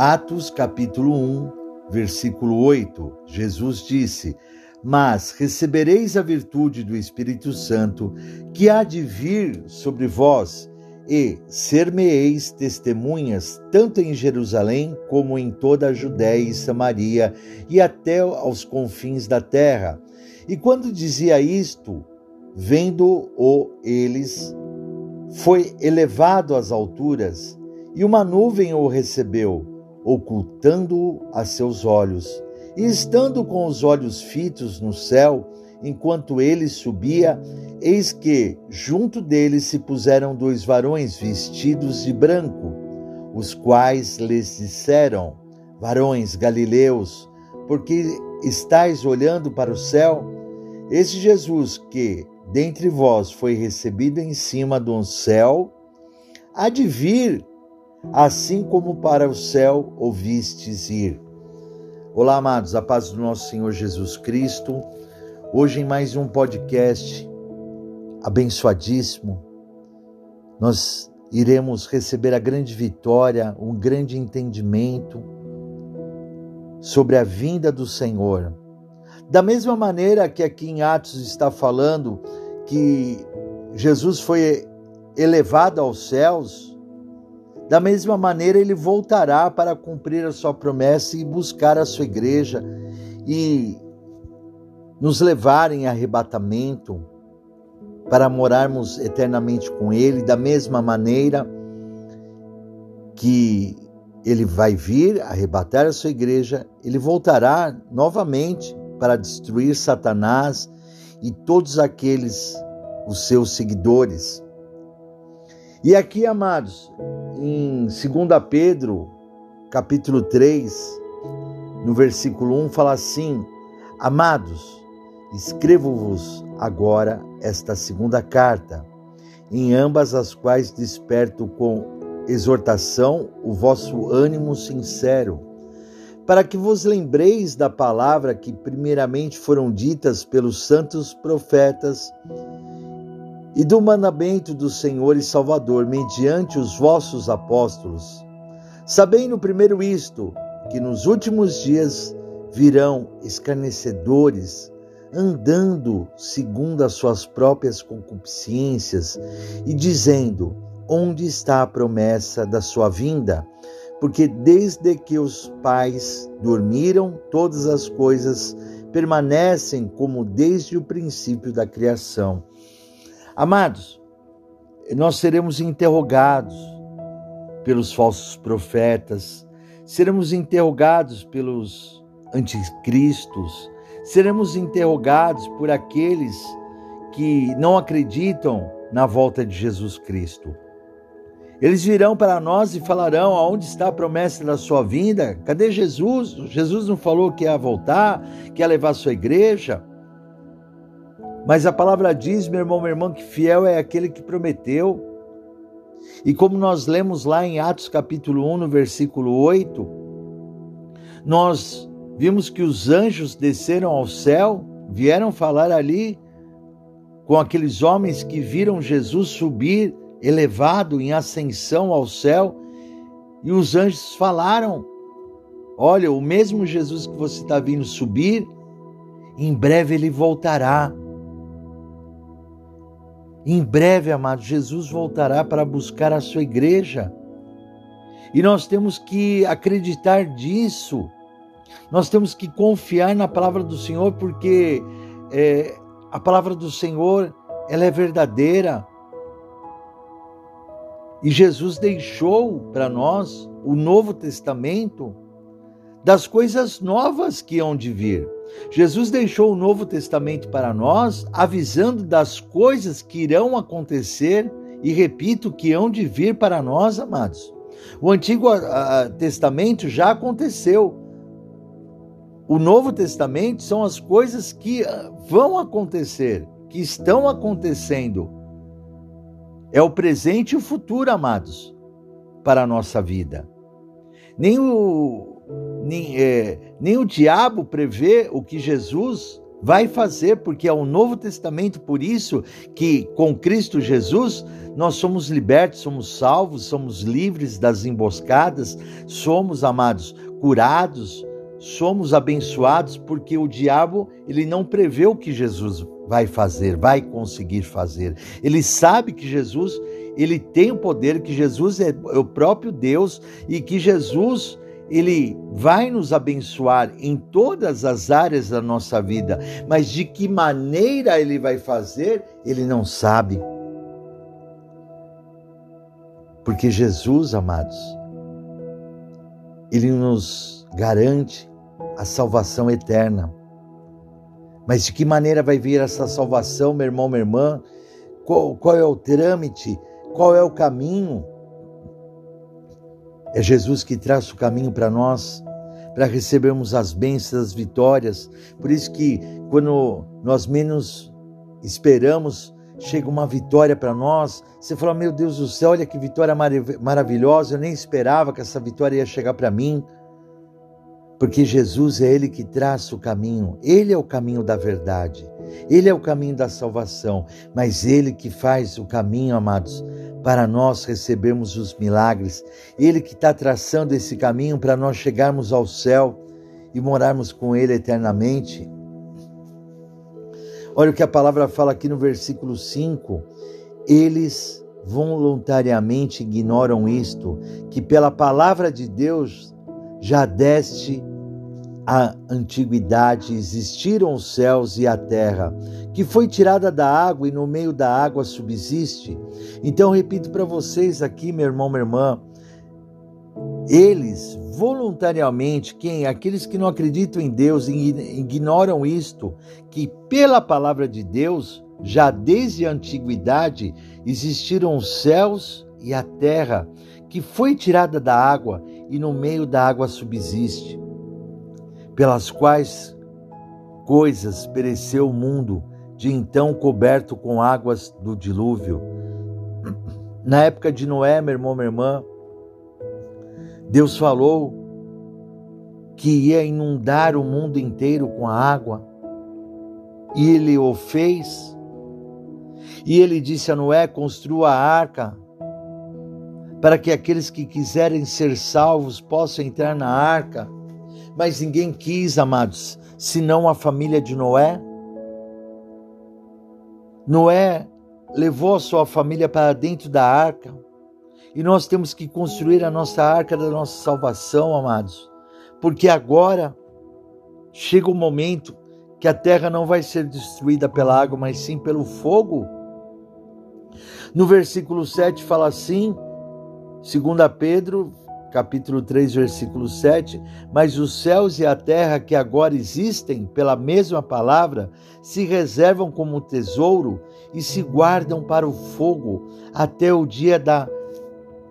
Atos capítulo 1, versículo 8, Jesus disse: Mas recebereis a virtude do Espírito Santo, que há de vir sobre vós, e ser-me-eis testemunhas, tanto em Jerusalém como em toda a Judéia e Samaria, e até aos confins da terra. E quando dizia isto, vendo-o eles, foi elevado às alturas, e uma nuvem o recebeu, ocultando-o a seus olhos. E estando com os olhos fitos no céu, enquanto ele subia, eis que junto dele se puseram dois varões vestidos de branco, os quais lhes disseram: Varões galileus, porque estáis olhando para o céu? Esse Jesus que dentre vós foi recebido em cima um céu, há de vir, assim como para o céu ouvistes ir. Olá, amados, a paz do nosso Senhor Jesus Cristo. Hoje, em mais um podcast abençoadíssimo, nós iremos receber a grande vitória, um grande entendimento sobre a vinda do Senhor. Da mesma maneira que aqui em Atos está falando que Jesus foi elevado aos céus, da mesma maneira ele voltará para cumprir a sua promessa e buscar a sua igreja e nos levar em arrebatamento para morarmos eternamente com ele, da mesma maneira que ele vai vir arrebatar a sua igreja, ele voltará novamente para destruir Satanás e todos aqueles os seus seguidores. E aqui, amados, em 2 Pedro, capítulo 3, no versículo 1, fala assim: Amados, escrevo-vos agora esta segunda carta, em ambas as quais desperto com exortação o vosso ânimo sincero para que vos lembreis da palavra que primeiramente foram ditas pelos santos profetas e do mandamento do Senhor e Salvador mediante os vossos apóstolos. Sabendo primeiro isto, que nos últimos dias virão escarnecedores, andando segundo as suas próprias concupiscências e dizendo: Onde está a promessa da sua vinda? porque desde que os pais dormiram, todas as coisas permanecem como desde o princípio da criação. Amados, nós seremos interrogados pelos falsos profetas, seremos interrogados pelos anticristos, seremos interrogados por aqueles que não acreditam na volta de Jesus Cristo. Eles virão para nós e falarão: aonde está a promessa da sua vinda? Cadê Jesus? Jesus não falou que ia voltar, que ia levar a sua igreja? Mas a palavra diz, meu irmão, meu irmão, que fiel é aquele que prometeu. E como nós lemos lá em Atos capítulo 1, no versículo 8, nós vimos que os anjos desceram ao céu, vieram falar ali com aqueles homens que viram Jesus subir elevado em ascensão ao céu, e os anjos falaram: Olha, o mesmo Jesus que você está vindo subir, em breve ele voltará. Em breve, amado, Jesus voltará para buscar a sua igreja. E nós temos que acreditar disso. Nós temos que confiar na palavra do Senhor, porque é, a palavra do Senhor ela é verdadeira. E Jesus deixou para nós o Novo Testamento das coisas novas que hão de vir. Jesus deixou o Novo Testamento para nós, avisando das coisas que irão acontecer e repito que hão de vir para nós, amados. O Antigo Testamento já aconteceu. O Novo Testamento são as coisas que ah, vão acontecer, que estão acontecendo. É o presente e o futuro, amados, para a nossa vida. Nem o, nem, é, nem o diabo prevê o que Jesus Vai fazer, porque é o Novo Testamento, por isso que com Cristo Jesus nós somos libertos, somos salvos, somos livres das emboscadas, somos amados, curados, somos abençoados, porque o diabo ele não prevê o que Jesus vai fazer, vai conseguir fazer. Ele sabe que Jesus ele tem o poder, que Jesus é o próprio Deus e que Jesus ele vai nos abençoar em todas as áreas da nossa vida, mas de que maneira ele vai fazer, ele não sabe. Porque Jesus, amados, ele nos garante a salvação eterna. Mas de que maneira vai vir essa salvação, meu irmão, minha irmã? Qual, qual é o trâmite? Qual é o caminho? É Jesus que traz o caminho para nós, para recebermos as bênçãos, as vitórias. Por isso que quando nós menos esperamos, chega uma vitória para nós. Você fala: Meu Deus do céu, olha que vitória maravilhosa! Eu nem esperava que essa vitória ia chegar para mim. Porque Jesus é Ele que traça o caminho, Ele é o caminho da verdade, Ele é o caminho da salvação, mas Ele que faz o caminho, amados, para nós recebermos os milagres. Ele que está traçando esse caminho para nós chegarmos ao céu e morarmos com Ele eternamente. Olha o que a palavra fala aqui no versículo 5. Eles voluntariamente ignoram isto, que pela palavra de Deus já deste a antiguidade existiram os céus e a terra, que foi tirada da água e no meio da água subsiste. Então, repito para vocês aqui, meu irmão, minha irmã, eles voluntariamente, quem? Aqueles que não acreditam em Deus e ignoram isto, que pela palavra de Deus, já desde a antiguidade, existiram os céus e a terra, que foi tirada da água e no meio da água subsiste pelas quais coisas pereceu o mundo, de então coberto com águas do dilúvio. Na época de Noé, meu irmão, minha irmã, Deus falou que ia inundar o mundo inteiro com a água, e ele o fez. E ele disse a Noé: construa a arca, para que aqueles que quiserem ser salvos possam entrar na arca mas ninguém quis, amados, senão a família de Noé. Noé levou a sua família para dentro da arca. E nós temos que construir a nossa arca da nossa salvação, amados. Porque agora chega o momento que a terra não vai ser destruída pela água, mas sim pelo fogo. No versículo 7 fala assim, 2 Pedro capítulo 3, versículo 7, mas os céus e a terra que agora existem, pela mesma palavra, se reservam como tesouro e se guardam para o fogo até o dia da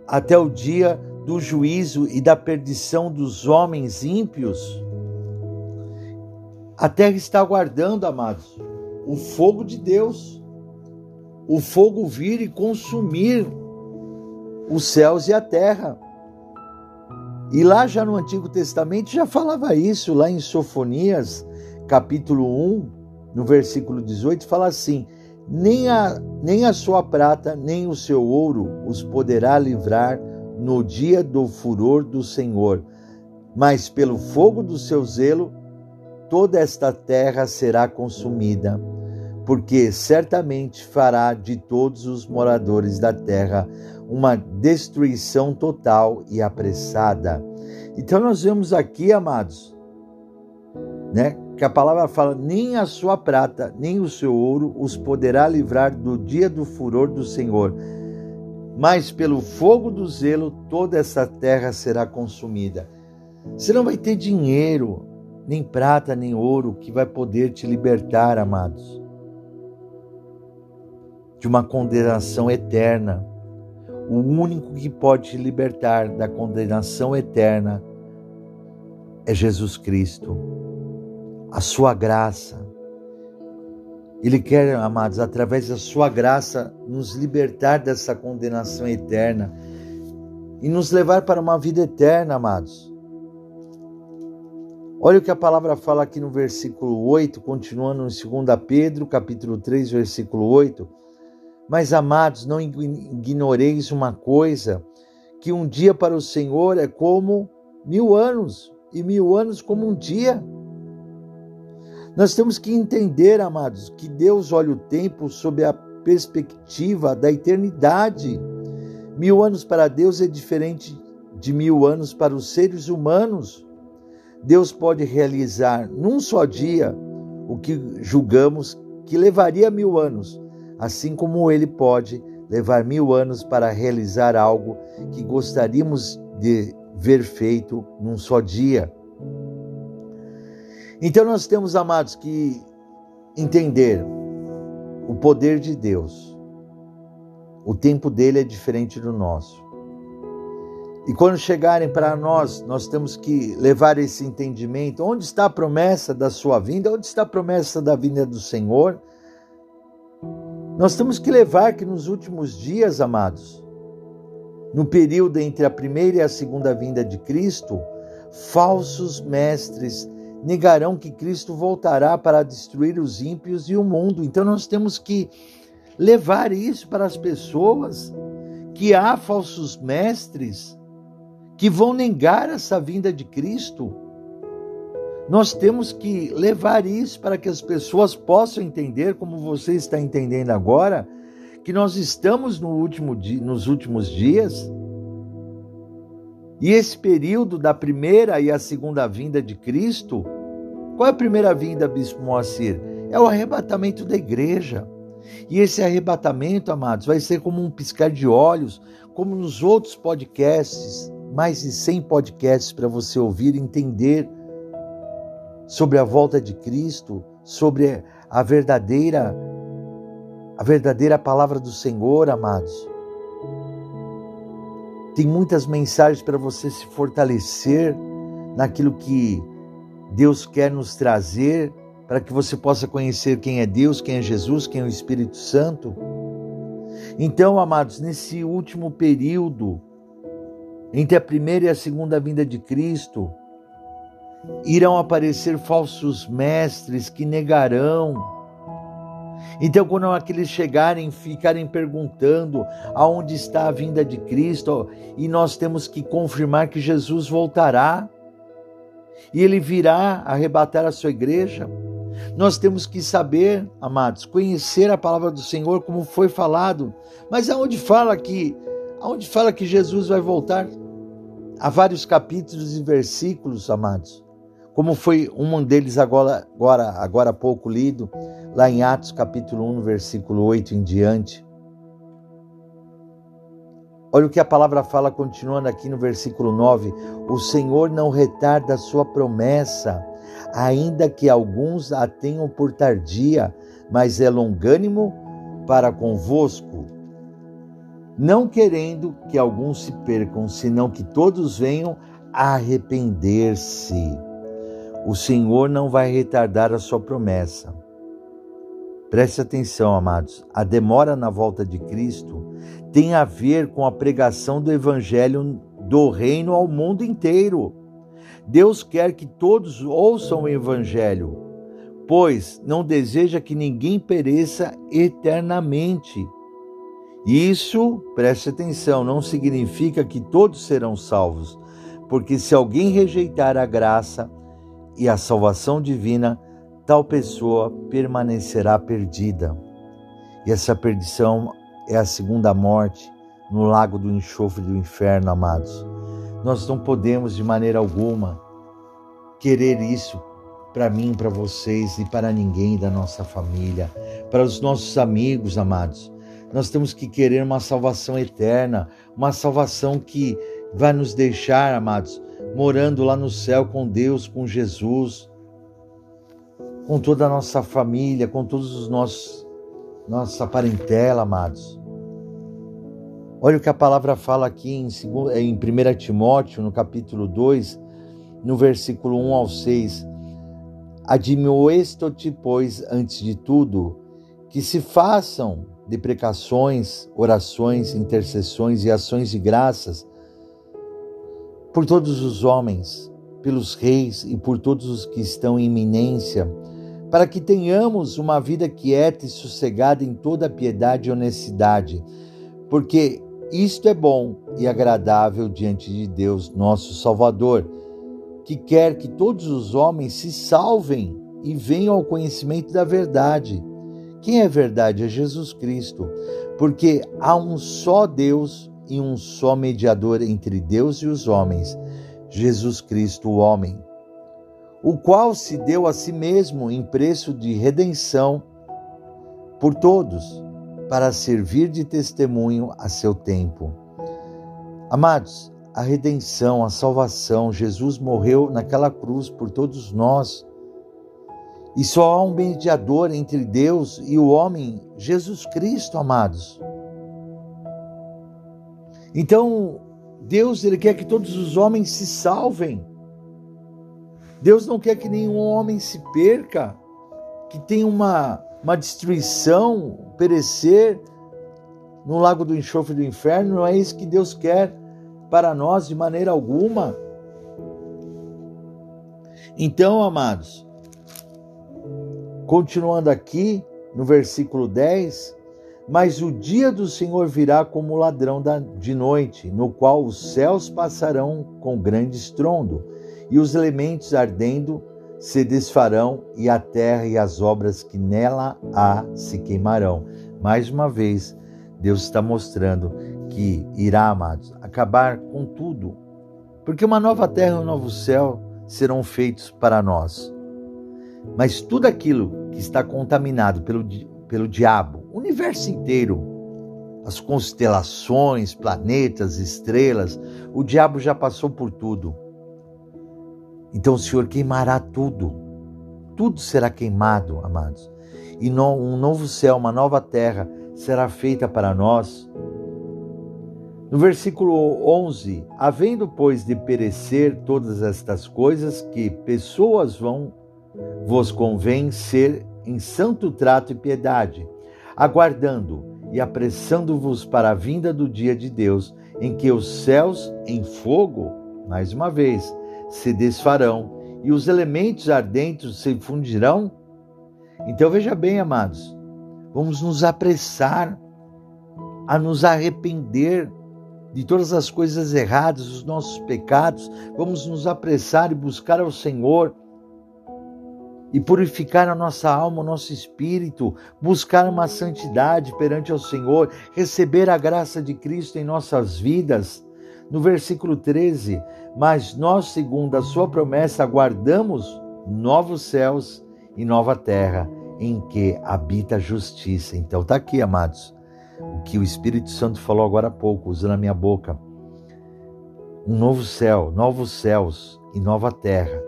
até o dia do juízo e da perdição dos homens ímpios. A terra está aguardando, amados, o fogo de Deus. O fogo vir e consumir os céus e a terra. E lá já no Antigo Testamento já falava isso, lá em Sofonias, capítulo 1, no versículo 18, fala assim: nem a, nem a sua prata, nem o seu ouro os poderá livrar no dia do furor do Senhor, mas pelo fogo do seu zelo toda esta terra será consumida, porque certamente fará de todos os moradores da terra uma destruição total e apressada. Então nós vemos aqui, amados, né, que a palavra fala: nem a sua prata, nem o seu ouro os poderá livrar do dia do furor do Senhor. Mas pelo fogo do zelo toda essa terra será consumida. Você não vai ter dinheiro, nem prata, nem ouro que vai poder te libertar, amados, de uma condenação eterna o único que pode te libertar da condenação eterna é Jesus Cristo. A sua graça. Ele quer, amados, através da sua graça, nos libertar dessa condenação eterna e nos levar para uma vida eterna, amados. Olha o que a palavra fala aqui no versículo 8, continuando em 2 Pedro, capítulo 3, versículo 8. Mas, amados, não ignoreis uma coisa, que um dia para o Senhor é como mil anos, e mil anos como um dia. Nós temos que entender, amados, que Deus olha o tempo sob a perspectiva da eternidade. Mil anos para Deus é diferente de mil anos para os seres humanos. Deus pode realizar num só dia o que julgamos que levaria mil anos, assim como Ele pode levar mil anos para realizar algo que gostaríamos de ver feito num só dia. Então nós temos, amados, que entender o poder de Deus. O tempo dele é diferente do nosso. E quando chegarem para nós, nós temos que levar esse entendimento. Onde está a promessa da sua vinda? Onde está a promessa da vinda do Senhor? Nós temos que levar que nos últimos dias, amados, no período entre a primeira e a segunda vinda de Cristo, falsos mestres negarão que Cristo voltará para destruir os ímpios e o mundo. Então nós temos que levar isso para as pessoas que há falsos mestres que vão negar essa vinda de Cristo. Nós temos que levar isso para que as pessoas possam entender, como você está entendendo agora, que nós estamos no último dia, nos últimos dias. E esse período da primeira e a segunda vinda de Cristo, qual é a primeira vinda, Bispo Moacir? É o arrebatamento da igreja. E esse arrebatamento, amados, vai ser como um piscar de olhos, como nos outros podcasts, mais de 100 podcasts para você ouvir e entender sobre a volta de Cristo, sobre a verdadeira a verdadeira palavra do Senhor, amados. Tem muitas mensagens para você se fortalecer naquilo que Deus quer nos trazer, para que você possa conhecer quem é Deus, quem é Jesus, quem é o Espírito Santo. Então, amados, nesse último período, entre a primeira e a segunda vinda de Cristo, irão aparecer falsos mestres que negarão então, quando aqueles chegarem, ficarem perguntando aonde está a vinda de Cristo, e nós temos que confirmar que Jesus voltará e ele virá arrebatar a sua igreja. Nós temos que saber, amados, conhecer a palavra do Senhor como foi falado. Mas aonde fala que aonde fala que Jesus vai voltar? Há vários capítulos e versículos, amados como foi um deles agora, agora, agora há pouco lido, lá em Atos capítulo 1, versículo 8 em diante. Olha o que a palavra fala, continuando aqui no versículo 9: O Senhor não retarda a sua promessa, ainda que alguns a tenham por tardia, mas é longânimo para convosco, não querendo que alguns se percam, senão que todos venham a arrepender-se o Senhor não vai retardar a sua promessa. Preste atenção, amados. A demora na volta de Cristo tem a ver com a pregação do evangelho do reino ao mundo inteiro. Deus quer que todos ouçam o evangelho, pois não deseja que ninguém pereça eternamente. Isso, preste atenção, não significa que todos serão salvos, porque se alguém rejeitar a graça, e a salvação divina, tal pessoa permanecerá perdida. E essa perdição é a segunda morte no lago do enxofre do inferno, amados. Nós não podemos de maneira alguma querer isso para mim, para vocês e para ninguém da nossa família, para os nossos amigos, amados. Nós temos que querer uma salvação eterna, uma salvação que vai nos deixar, amados, morando lá no céu com Deus, com Jesus, com toda a nossa família, com todos os nossos nossa parentela, amados. Olha o que a palavra fala aqui em, em 1 Timóteo, no capítulo 2, no versículo 1 ao 6. Admoesto-te, pois, antes de tudo, que se façam deprecações, orações, intercessões e ações de graças por todos os homens, pelos reis e por todos os que estão em iminência, para que tenhamos uma vida quieta e sossegada em toda piedade e honestidade, porque isto é bom e agradável diante de Deus, nosso Salvador, que quer que todos os homens se salvem e venham ao conhecimento da verdade. Quem é verdade? É Jesus Cristo, porque há um só Deus e um só mediador entre Deus e os homens, Jesus Cristo, o homem, o qual se deu a si mesmo em preço de redenção por todos para servir de testemunho a seu tempo. Amados, a redenção, a salvação, Jesus morreu naquela cruz por todos nós. E só há um mediador entre Deus e o homem, Jesus Cristo, amados. Então, Deus ele quer que todos os homens se salvem. Deus não quer que nenhum homem se perca, que tenha uma uma destruição, perecer no lago do enxofre do inferno, não é isso que Deus quer para nós de maneira alguma. Então, amados, continuando aqui no versículo 10, mas o dia do Senhor virá como ladrão de noite, no qual os céus passarão com grande estrondo, e os elementos ardendo se desfarão e a terra e as obras que nela há se queimarão. Mais uma vez, Deus está mostrando que irá, amados, acabar com tudo, porque uma nova terra e um novo céu serão feitos para nós. Mas tudo aquilo que está contaminado pelo, pelo diabo, universo inteiro, as constelações, planetas, estrelas, o diabo já passou por tudo então o Senhor queimará tudo. Tudo será queimado, amados. E um novo céu, uma nova terra será feita para nós. No versículo 11: Havendo, pois, de perecer todas estas coisas, que pessoas vão, vos convém ser em santo trato e piedade, aguardando e apressando-vos para a vinda do dia de Deus, em que os céus em fogo, mais uma vez, se desfarão e os elementos ardentes se fundirão? Então veja bem, amados, vamos nos apressar a nos arrepender de todas as coisas erradas, os nossos pecados, vamos nos apressar e buscar ao Senhor e purificar a nossa alma, o nosso espírito, buscar uma santidade perante ao Senhor, receber a graça de Cristo em nossas vidas no versículo 13, mas nós, segundo a sua promessa, aguardamos novos céus e nova terra em que habita a justiça. Então está aqui, amados, o que o Espírito Santo falou agora há pouco, usando a minha boca. Um novo céu, novos céus e nova terra.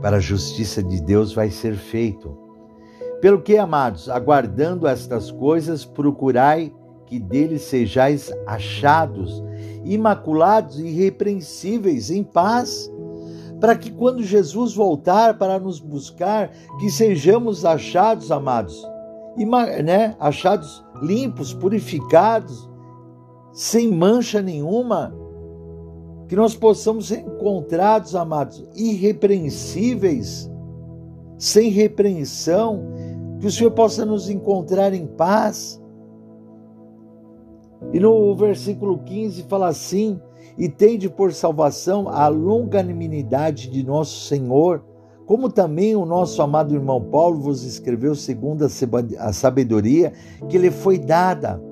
Para a justiça de Deus vai ser feito. Pelo que, amados, aguardando estas coisas, procurai que dele sejais achados imaculados e irrepreensíveis, em paz, para que quando Jesus voltar para nos buscar, que sejamos achados, amados, né, achados limpos, purificados, sem mancha nenhuma, que nós possamos ser encontrados, amados, irrepreensíveis, sem repreensão, que o Senhor possa nos encontrar em paz. E no versículo 15 fala assim: E tende por salvação a longanimidade de nosso Senhor, como também o nosso amado irmão Paulo vos escreveu segundo a sabedoria que lhe foi dada,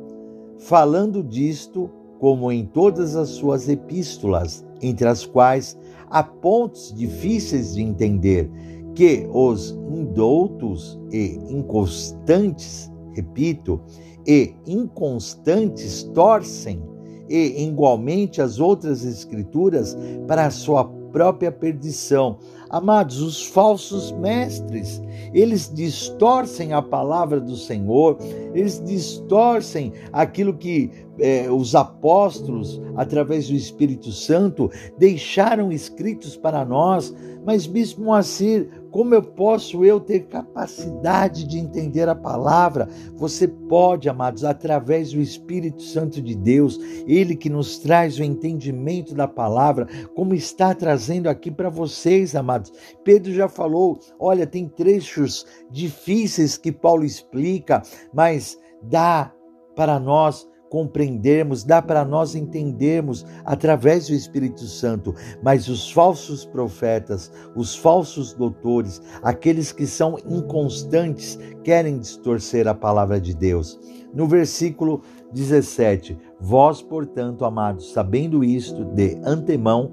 falando disto como em todas as suas epístolas, entre as quais há pontos difíceis de entender, que os indoutos e inconstantes, repito, e inconstantes torcem e igualmente as outras escrituras para a sua própria perdição. Amados, os falsos mestres, eles distorcem a palavra do Senhor, eles distorcem aquilo que eh, os apóstolos, através do Espírito Santo, deixaram escritos para nós. Mas, Bispo Moacir, Como eu posso eu ter capacidade de entender a palavra? Você pode, amados, através do Espírito Santo de Deus, ele que nos traz o entendimento da palavra, como está trazendo aqui para vocês, amados. Pedro já falou, olha, tem trechos difíceis que Paulo explica, mas dá para nós compreendermos, dá para nós entendermos através do Espírito Santo, mas os falsos profetas, os falsos doutores, aqueles que são inconstantes, querem distorcer a palavra de Deus. No versículo 17: Vós, portanto, amados, sabendo isto de antemão,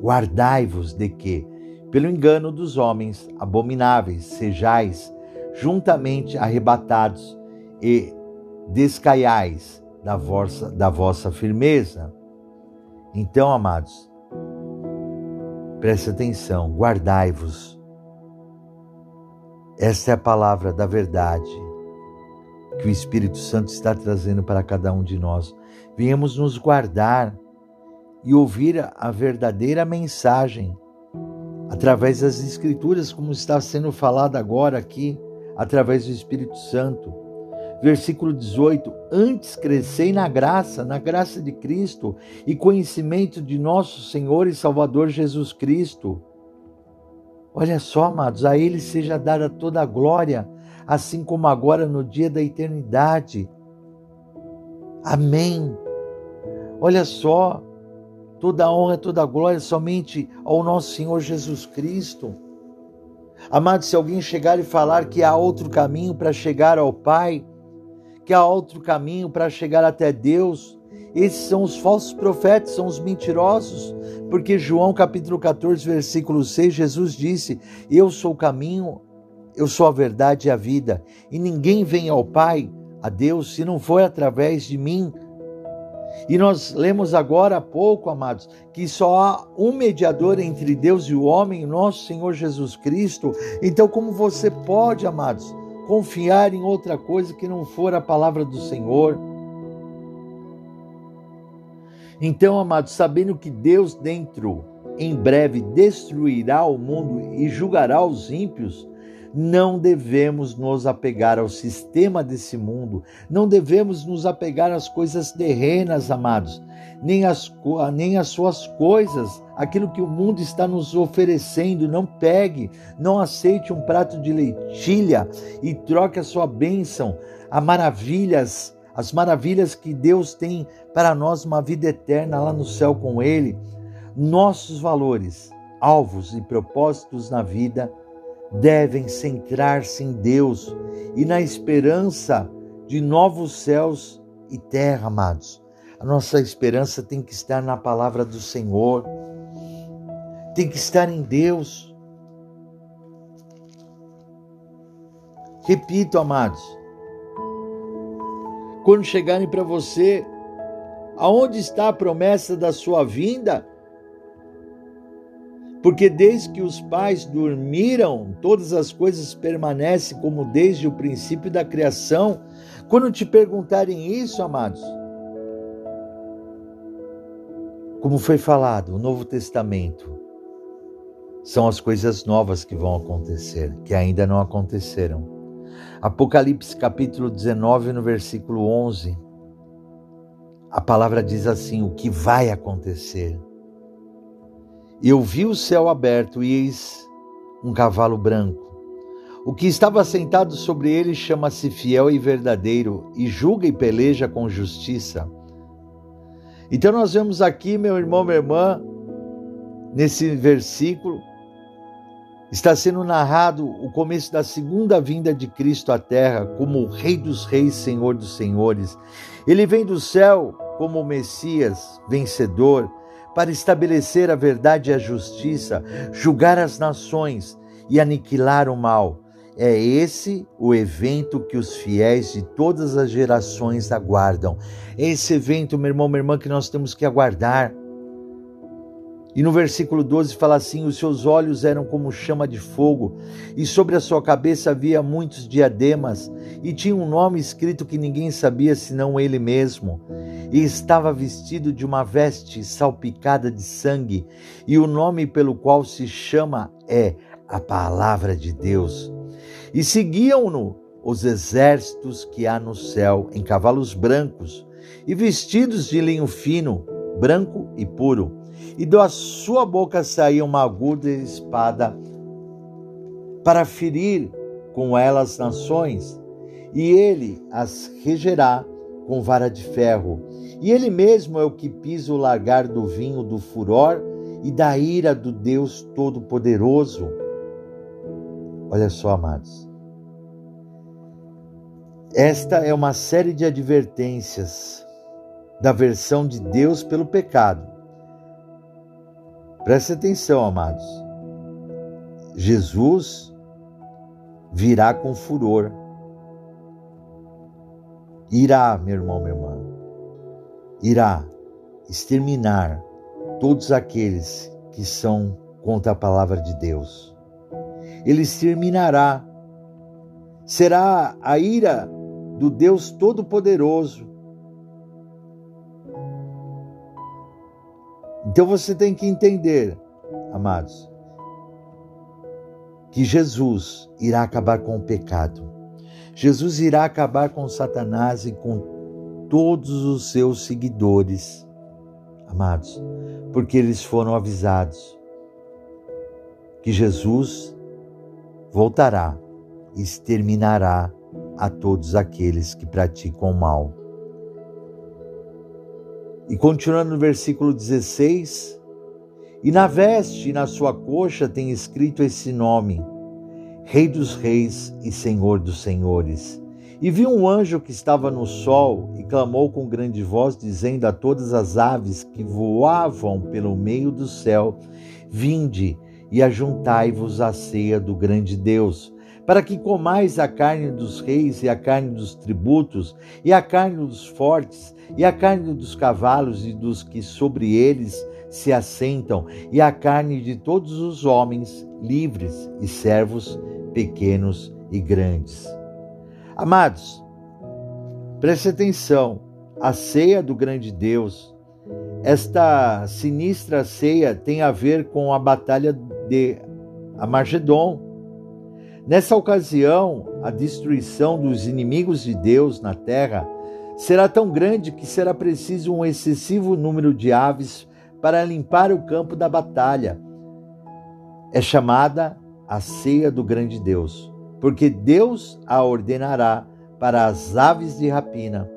guardai-vos de que, pelo engano dos homens abomináveis, sejais juntamente arrebatados e descaiais da vossa, da vossa firmeza. Então, amados, preste atenção, guardai-vos. Essa é a palavra da verdade que o Espírito Santo está trazendo para cada um de nós. Venhamos nos guardar e ouvir a verdadeira mensagem através das Escrituras, como está sendo falado agora aqui, através do Espírito Santo. Versículo 18: Antes crescei na graça, na graça de Cristo e conhecimento de nosso Senhor e Salvador Jesus Cristo. Olha só, amados, a Ele seja dada toda a glória, assim como agora no dia da eternidade. Amém. Olha só, toda a honra, toda a glória somente ao nosso Senhor Jesus Cristo. Amados, se alguém chegar e falar que há outro caminho para chegar ao Pai, que há outro caminho para chegar até Deus. Esses são os falsos profetas, são os mentirosos, porque João capítulo 14, versículo 6, Jesus disse: Eu sou o caminho, eu sou a verdade e a vida, e ninguém vem ao Pai, a Deus, se não for através de mim. E nós lemos agora há pouco, amados, que só há um mediador entre Deus e o homem, nosso Senhor Jesus Cristo. Então, como você pode, amados, confiar em outra coisa que não for a palavra do Senhor. Então, amados, sabendo que Deus dentro em breve destruirá o mundo e julgará os ímpios, não devemos nos apegar ao sistema desse mundo, não devemos nos apegar às coisas terrenas, amados, nem às, nem às suas coisas, aquilo que o mundo está nos oferecendo. Não pegue, não aceite um prato de leitilha e troque a sua bênção a maravilhas, as maravilhas que Deus tem para nós, uma vida eterna lá no céu com Ele. Nossos valores, alvos e propósitos na vida devem centrar-se em Deus e na esperança de novos céus e terra, amados. A nossa esperança tem que estar na palavra do Senhor, tem que estar em Deus. Repito, amados, quando chegarem para você, aonde está a promessa da sua vinda? Porque desde que os pais dormiram, todas as coisas permanecem como desde o princípio da criação. Quando te perguntarem isso, amados, como foi falado, o Novo Testamento são as coisas novas que vão acontecer, que ainda não aconteceram. Apocalipse capítulo 19, no versículo 11, a palavra diz assim: o que vai acontecer. Eu vi o céu aberto e eis um cavalo branco. O que estava sentado sobre ele chama-se fiel e verdadeiro, e julga e peleja com justiça. Então nós vemos aqui, meu irmão, minha irmã, nesse versículo, está sendo narrado o começo da segunda vinda de Cristo à terra como o Rei dos Reis, Senhor dos Senhores. Ele vem do céu como o Messias, vencedor, para estabelecer a verdade e a justiça, julgar as nações e aniquilar o mal. É esse o evento que os fiéis de todas as gerações aguardam. É esse evento, meu irmão, minha irmã, que nós temos que aguardar. E no versículo 12 fala assim: Os seus olhos eram como chama de fogo, e sobre a sua cabeça havia muitos diademas, e tinha um nome escrito que ninguém sabia senão ele mesmo. E estava vestido de uma veste salpicada de sangue, e o nome pelo qual se chama é a palavra de Deus. E seguiam-no os exércitos que há no céu em cavalos brancos e vestidos de linho fino, branco e puro. E da sua boca saía uma aguda espada para ferir com ela as nações, e ele as regerá com vara de ferro. E ele mesmo é o que pisa o lagar do vinho do furor e da ira do Deus Todo-Poderoso. Olha só, amados. Esta é uma série de advertências da versão de Deus pelo pecado. Preste atenção, amados. Jesus virá com furor. Irá, meu irmão, minha irmã, irá exterminar todos aqueles que são contra a palavra de Deus. Ele exterminará. Será a ira do Deus Todo-Poderoso. Então você tem que entender, amados, que Jesus irá acabar com o pecado. Jesus irá acabar com Satanás e com todos os seus seguidores, amados, porque eles foram avisados que Jesus voltará e exterminará a todos aqueles que praticam o mal. E continuando no versículo 16, e na veste e na sua coxa tem escrito esse nome: Rei dos Reis e Senhor dos Senhores. E vi um anjo que estava no sol e clamou com grande voz, dizendo a todas as aves que voavam pelo meio do céu: Vinde e ajuntai-vos à ceia do grande Deus, para que comais a carne dos reis e a carne dos tributos, e a carne dos fortes, e a carne dos cavalos e dos que sobre eles se assentam, e a carne de todos os homens, livres e servos, pequenos e grandes. Amados, preste atenção, a ceia do grande Deus, esta sinistra ceia tem a ver com a batalha de Amargedon. Nessa ocasião, a destruição dos inimigos de Deus na terra será tão grande que será preciso um excessivo número de aves para limpar o campo da batalha. É chamada a ceia do grande Deus, porque Deus a ordenará para as aves de rapina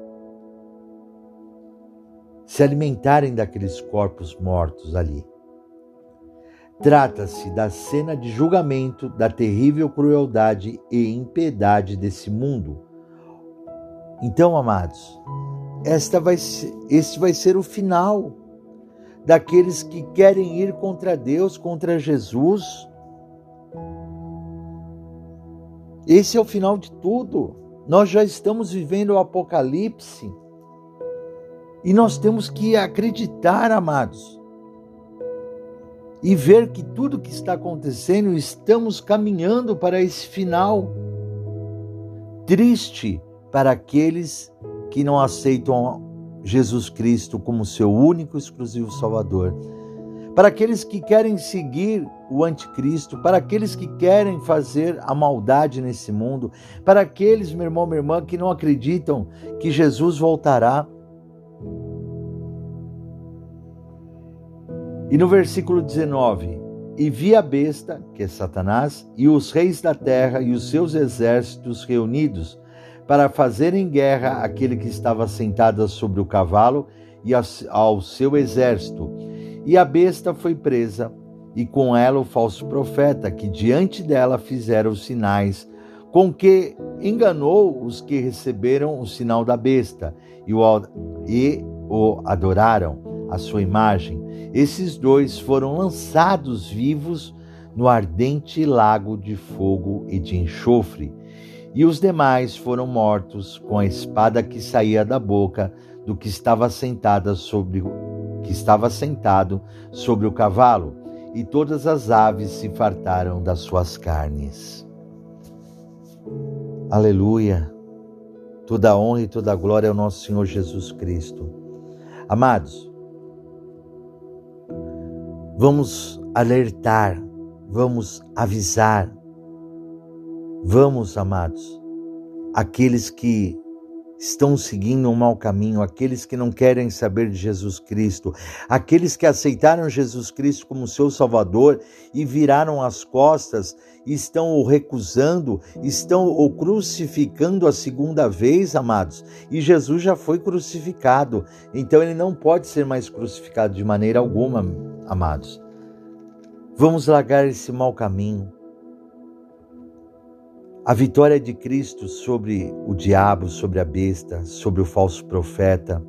se alimentarem daqueles corpos mortos ali. Trata-se da cena de julgamento da terrível crueldade e impiedade desse mundo. Então, amados, esta vai ser, este vai ser o final daqueles que querem ir contra Deus, contra Jesus. Esse é o final de tudo. Nós já estamos vivendo o Apocalipse. E nós temos que acreditar, amados, e ver que tudo que está acontecendo, estamos caminhando para esse final triste para aqueles que não aceitam Jesus Cristo como seu único e exclusivo Salvador. Para aqueles que querem seguir o anticristo, para aqueles que querem fazer a maldade nesse mundo, para aqueles, meu irmão, minha irmã, que não acreditam que Jesus voltará. E no versículo 19: E vi a besta, que é Satanás, e os reis da terra e os seus exércitos reunidos para fazerem guerra àquele que estava sentado sobre o cavalo e ao seu exército. E a besta foi presa, e com ela o falso profeta, que diante dela fizeram os sinais, com que enganou os que receberam o sinal da besta e o, e o adoraram, a sua imagem. Esses dois foram lançados vivos no ardente lago de fogo e de enxofre e os demais foram mortos com a espada que saía da boca do que estava sentada sobre que estava sentado sobre o cavalo, e todas as aves se fartaram das suas carnes. Aleluia. Toda honra e toda glória ao nosso Senhor Jesus Cristo. Amados, vamos alertar, vamos avisar, vamos, amados, aqueles que estão seguindo um mau caminho, aqueles que não querem saber de Jesus Cristo, aqueles que aceitaram Jesus Cristo como seu Salvador e viraram as costas, estão o recusando, estão o crucificando a segunda vez, amados. E Jesus já foi crucificado, então ele não pode ser mais crucificado de maneira alguma, amados. Vamos largar esse mau caminho. A vitória de Cristo sobre o diabo, sobre a besta, sobre o falso profeta,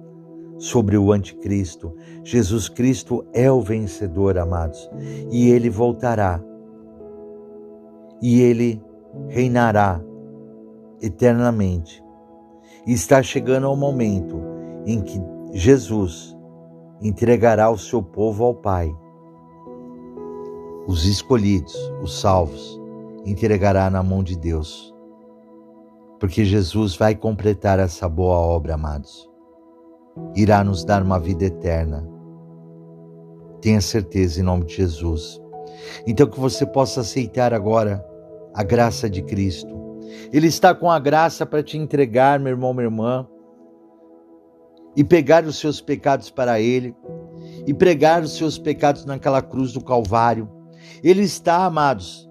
sobre o anticristo. Jesus Cristo é o vencedor, amados, e ele voltará. E ele reinará eternamente. E está chegando o momento em que Jesus entregará o seu povo ao Pai. Os escolhidos, os salvos entregará na mão de Deus. Porque Jesus vai completar essa boa obra, amados. Irá nos dar uma vida eterna. Tenha certeza em nome de Jesus. Então que você possa aceitar agora a graça de Cristo. Ele está com a graça para te entregar, meu irmão, minha irmã, e pegar os seus pecados para Ele, e pregar os seus pecados naquela cruz do Calvário. Ele está, amados,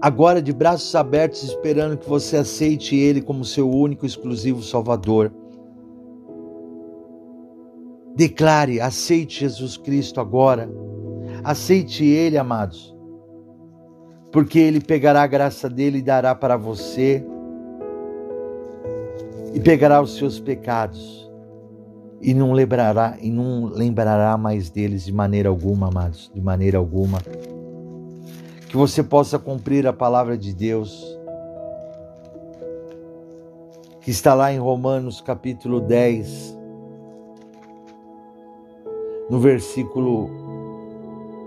agora de braços abertos, esperando que você aceite Ele como seu único, exclusivo Salvador. Declare, aceite Jesus Cristo agora. Aceite Ele, amados, porque Ele pegará a graça dele e dará para você, e pegará os seus pecados, e não lembrará, e não lembrará mais deles de maneira alguma, amados, de maneira alguma que você possa cumprir a palavra de Deus, que está lá em Romanos capítulo 10, no versículo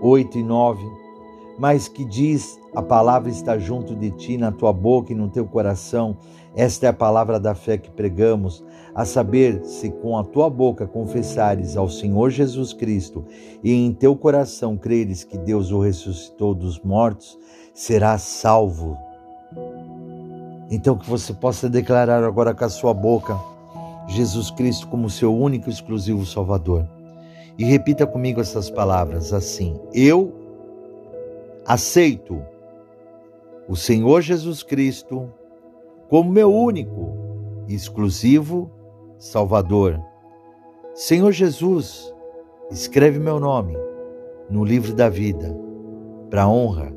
8 e 9, mas que diz: a palavra está junto de ti, na tua boca e no teu coração. Esta é a palavra da fé que pregamos a saber, se com a tua boca confessares ao Senhor Jesus Cristo e em teu coração creres que Deus o ressuscitou dos mortos, serás salvo. Então que você possa declarar agora com a sua boca Jesus Cristo como seu único e exclusivo Salvador. E repita comigo essas palavras assim: Eu aceito o Senhor Jesus Cristo como meu único e exclusivo Salvador. Senhor Jesus, escreve meu nome no livro da vida, para a honra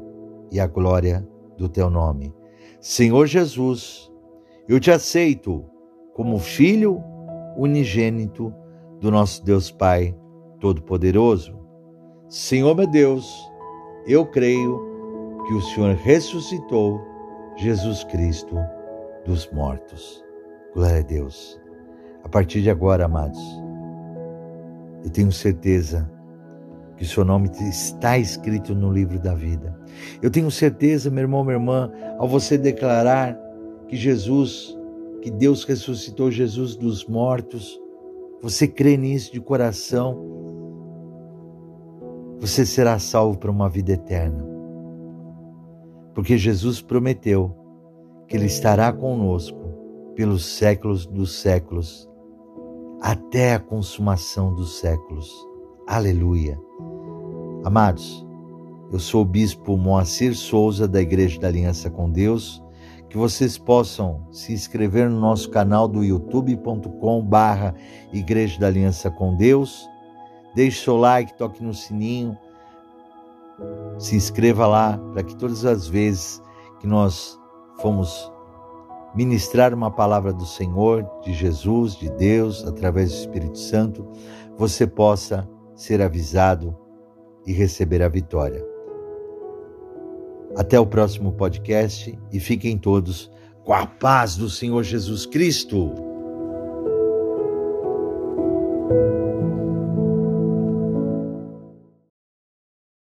e a glória do teu nome. Senhor Jesus, eu te aceito como filho unigênito do nosso Deus Pai Todo-Poderoso. Senhor meu Deus, eu creio que o Senhor ressuscitou Jesus Cristo dos mortos. Glória a Deus. A partir de agora, amados, eu tenho certeza que o seu nome está escrito no livro da vida. Eu tenho certeza, meu irmão, minha irmã, ao você declarar que Jesus, que Deus ressuscitou Jesus dos mortos, você crê nisso de coração, você será salvo para uma vida eterna. Porque Jesus prometeu que Ele estará conosco pelos séculos dos séculos até a consumação dos séculos. Aleluia. Amados, eu sou o bispo Moacir Souza da Igreja da Aliança com Deus. Que vocês possam se inscrever no nosso canal do youtube.com barra Igreja da Aliança com Deus. Deixe seu like, toque no sininho, se inscreva lá para que todas as vezes que nós fomos ministrar uma palavra do Senhor, de Jesus, de Deus, através do Espírito Santo, você possa ser avisado e receber a vitória. Até o próximo podcast e fiquem todos com a paz do Senhor Jesus Cristo.